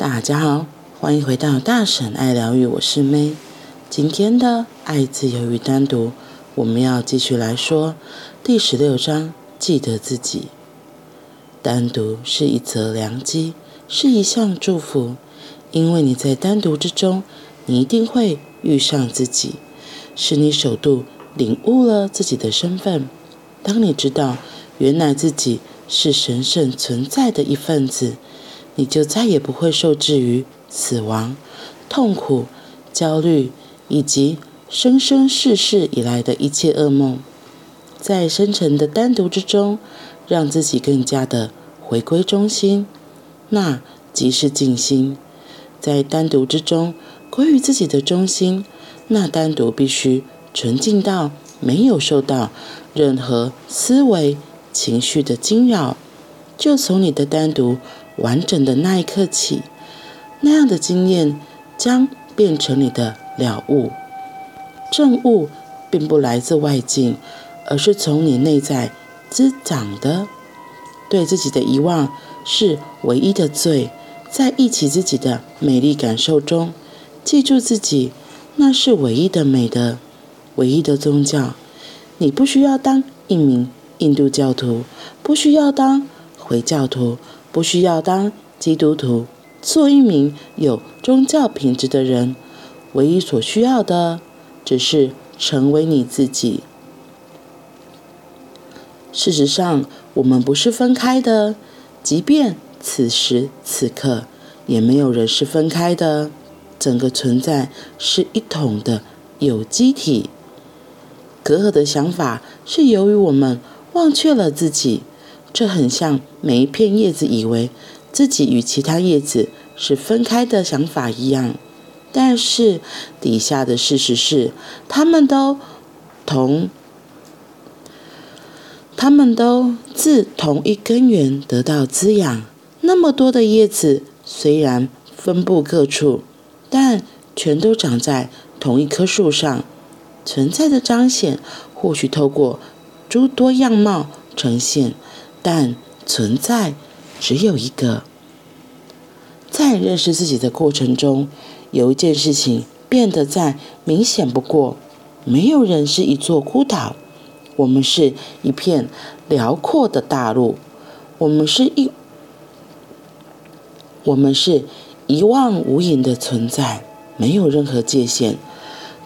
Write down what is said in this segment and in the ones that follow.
大家好，欢迎回到大婶爱疗愈，我是 May。今天的爱、自由与单独，我们要继续来说第十六章，记得自己。单独是一则良机，是一项祝福，因为你在单独之中，你一定会遇上自己，使你首度领悟了自己的身份。当你知道，原来自己是神圣存在的一份子，你就再也不会受制于死亡、痛苦、焦虑以及生生世世以来的一切噩梦。在深沉的单独之中，让自己更加的回归中心，那即是静心。在单独之中归于自己的中心，那单独必须纯净到没有受到任何思维。情绪的惊扰，就从你的单独完整的那一刻起，那样的经验将变成你的了悟。证悟并不来自外境，而是从你内在滋长的。对自己的遗忘是唯一的罪，在忆起自己的美丽感受中，记住自己，那是唯一的美的，唯一的宗教。你不需要当一名。印度教徒不需要当回教徒，不需要当基督徒，做一名有宗教品质的人，唯一所需要的，只是成为你自己。事实上，我们不是分开的，即便此时此刻，也没有人是分开的。整个存在是一统的有机体。隔阂的想法是由于我们。忘却了自己，这很像每一片叶子以为自己与其他叶子是分开的想法一样。但是底下的事实是，他们都同，他们都自同一根源得到滋养。那么多的叶子虽然分布各处，但全都长在同一棵树上。存在的彰显，或许透过。诸多样貌呈现，但存在只有一个。在认识自己的过程中，有一件事情变得再明显不过：没有人是一座孤岛，我们是一片辽阔的大陆，我们是一，我们是一望无垠的存在，没有任何界限。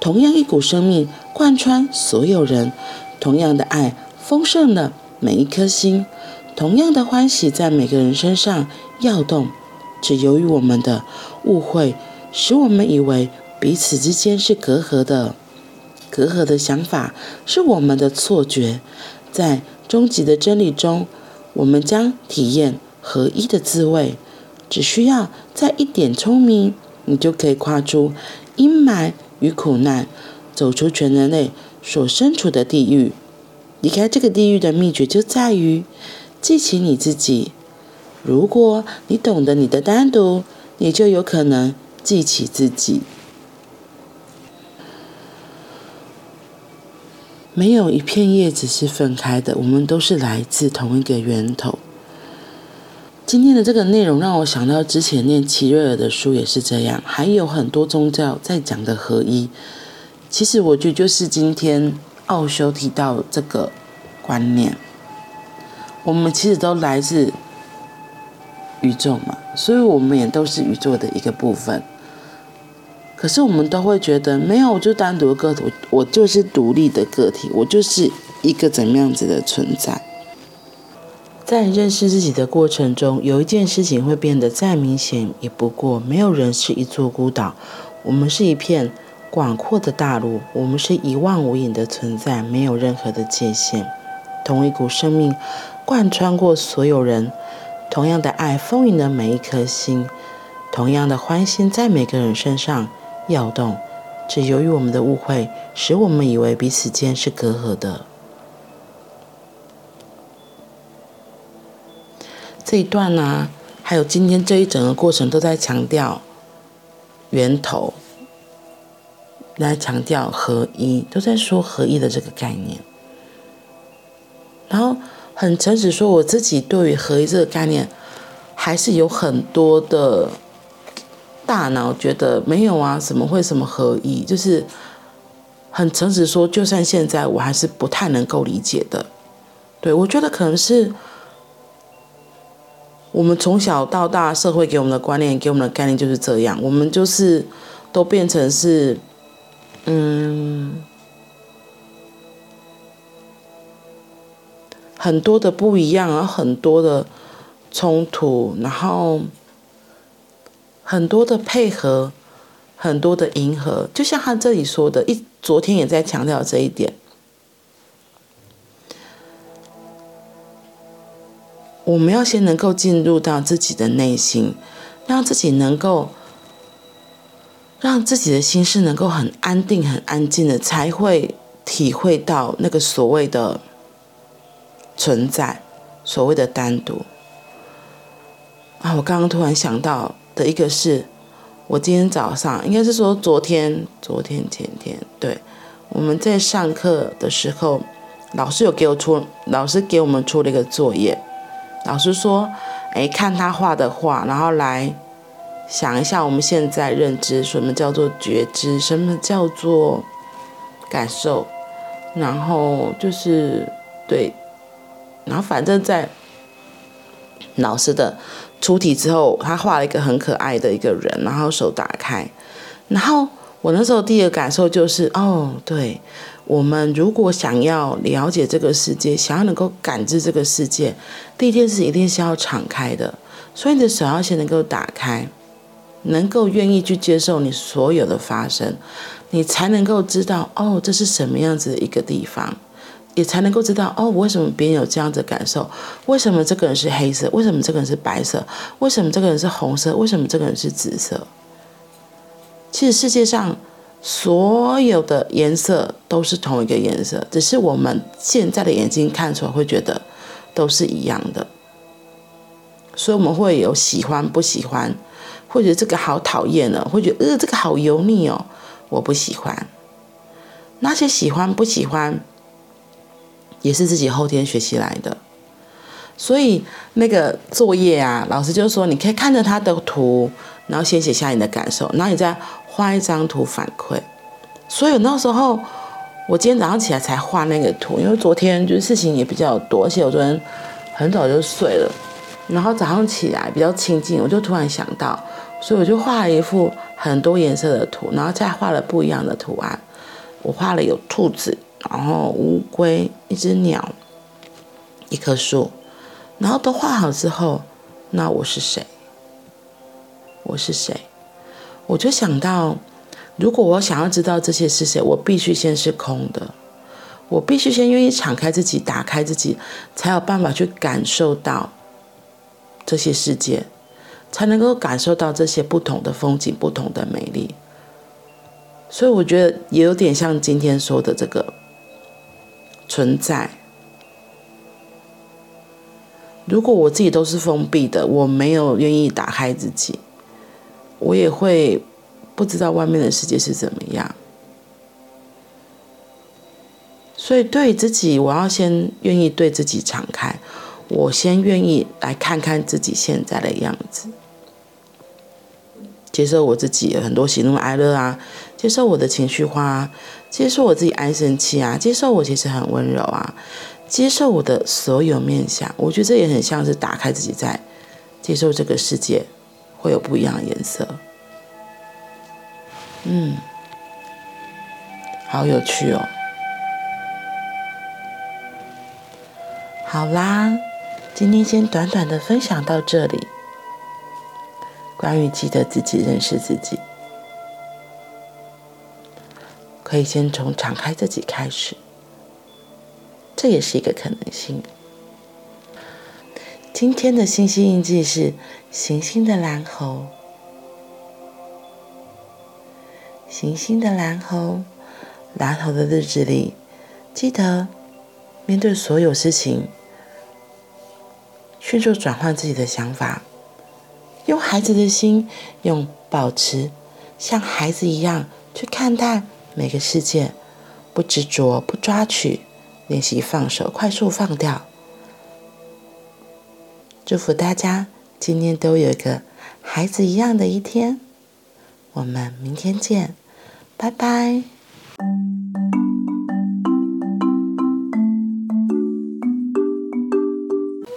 同样一股生命贯穿所有人。同样的爱丰盛了每一颗心，同样的欢喜在每个人身上跃动。只由于我们的误会，使我们以为彼此之间是隔阂的。隔阂的想法是我们的错觉。在终极的真理中，我们将体验合一的滋味。只需要再一点聪明，你就可以跨出阴霾与苦难，走出全人类所身处的地狱，离开这个地狱的秘诀就在于记起你自己。如果你懂得你的单独，你就有可能记起自己。没有一片叶子是分开的，我们都是来自同一个源头。今天的这个内容让我想到之前念齐瑞尔的书也是这样，还有很多宗教在讲的合一。其实我觉得就是今天奥修提到这个观念，我们其实都来自宇宙嘛，所以我们也都是宇宙的一个部分。可是我们都会觉得没有，我就单独的个体，我就是独立的个体，我就是一个怎么样子的存在。在认识自己的过程中，有一件事情会变得再明显也不过，没有人是一座孤岛，我们是一片。广阔的大陆，我们是一望无垠的存在，没有任何的界限。同一股生命贯穿过所有人，同样的爱丰盈了每一颗心，同样的欢欣在每个人身上摇动。只由于我们的误会，使我们以为彼此间是隔阂的。这一段呢、还有今天这一整个过程，都在强调源头。来强调合一，都在说合一的这个概念。然后很诚实说，我自己对于合一这个概念，还是有很多的大脑觉得没有啊，怎么会什么合一？就是很诚实说，就算现在我还是不太能够理解的。对，我觉得可能是我们从小到大社会给我们的观念、给我们的概念就是这样，我们就是都变成是，嗯，很多的不一样，然后很多的冲突，然后。很多的配合，很多的迎合，就像他这里说的，一昨天也在强调这一点。我们要先能够进入到自己的内心，让自己能够，让自己的心是能够很安定、很安静的，才会体会到那个所谓的存在，所谓的单独。啊，我刚刚突然想到。的一个是，我今天早上应该是说昨天、昨天前天，对，我们在上课的时候，老师有给我出，老师给我们出了一个作业，老师说，哎，看他画的画，然后来想一下我们现在认知什么叫做觉知，什么叫做感受，然后就是对，然后反正在老师的。出题之后，他画了一个很可爱的一个人，然后手打开，然后我那时候第一个感受就是，哦，对，我们如果想要了解这个世界，想要能够感知这个世界，第一件事一定是要敞开的，所以你的手要先能够打开，能够愿意去接受你所有的发生，你才能够知道，哦，这是什么样子的一个地方。也才能够知道哦，为什么别人有这样子的感受？为什么这个人是黑色？为什么这个人是白色？为什么这个人是红色？为什么这个人是紫色？其实世界上所有的颜色都是同一个颜色，只是我们现在的眼睛看出来会觉得都是一样的。所以我们会有喜欢不喜欢，会觉得这个好讨厌哦，会觉得呃这个好油腻哦，我不喜欢。那些喜欢不喜欢？也是自己后天学习来的，所以那个作业啊，老师就说你可以看着他的图，然后先写下你的感受，然后你再画一张图反馈。所以那时候我今天早上起来才画那个图，因为昨天就是事情也比较多，而且我昨天很早就睡了，然后早上起来比较清静，我就突然想到，所以我就画了一幅很多颜色的图，然后再画了不一样的图案，我画了有兔子。然后乌龟、一只鸟、一棵树，然后都画好之后，那我是谁？我是谁？我就想到，如果我想要知道这些是谁，我必须先是空的，我必须先愿意敞开自己，打开自己，才有办法去感受到这些世界，才能够感受到这些不同的风景、不同的美丽。所以我觉得也有点像今天说的这个。存在。如果我自己都是封闭的，我没有愿意打开自己，我也会不知道外面的世界是怎么样。所以对自己，我要先愿意对自己敞开，我先愿意来看看自己现在的样子，接受我自己很多喜怒哀乐啊，接受我的情绪化啊。接受我自己爱生气啊，接受我其实很温柔啊，接受我的所有面相，我觉得这也很像是打开自己，在接受这个世界会有不一样的颜色。嗯，好有趣哦。好啦，今天先短短的分享到这里，关于记得自己，认识自己。可以先从敞开自己开始，这也是一个可能性。今天的星星印记是行星的蓝猴，行星的蓝猴，蓝猴的日子里，记得面对所有事情，迅速转换自己的想法，用孩子的心，用保持像孩子一样去看待。每个世界，不执着，不抓取，练习放手，快速放掉。祝福大家今天都有一个孩子一样的一天。我们明天见，拜拜。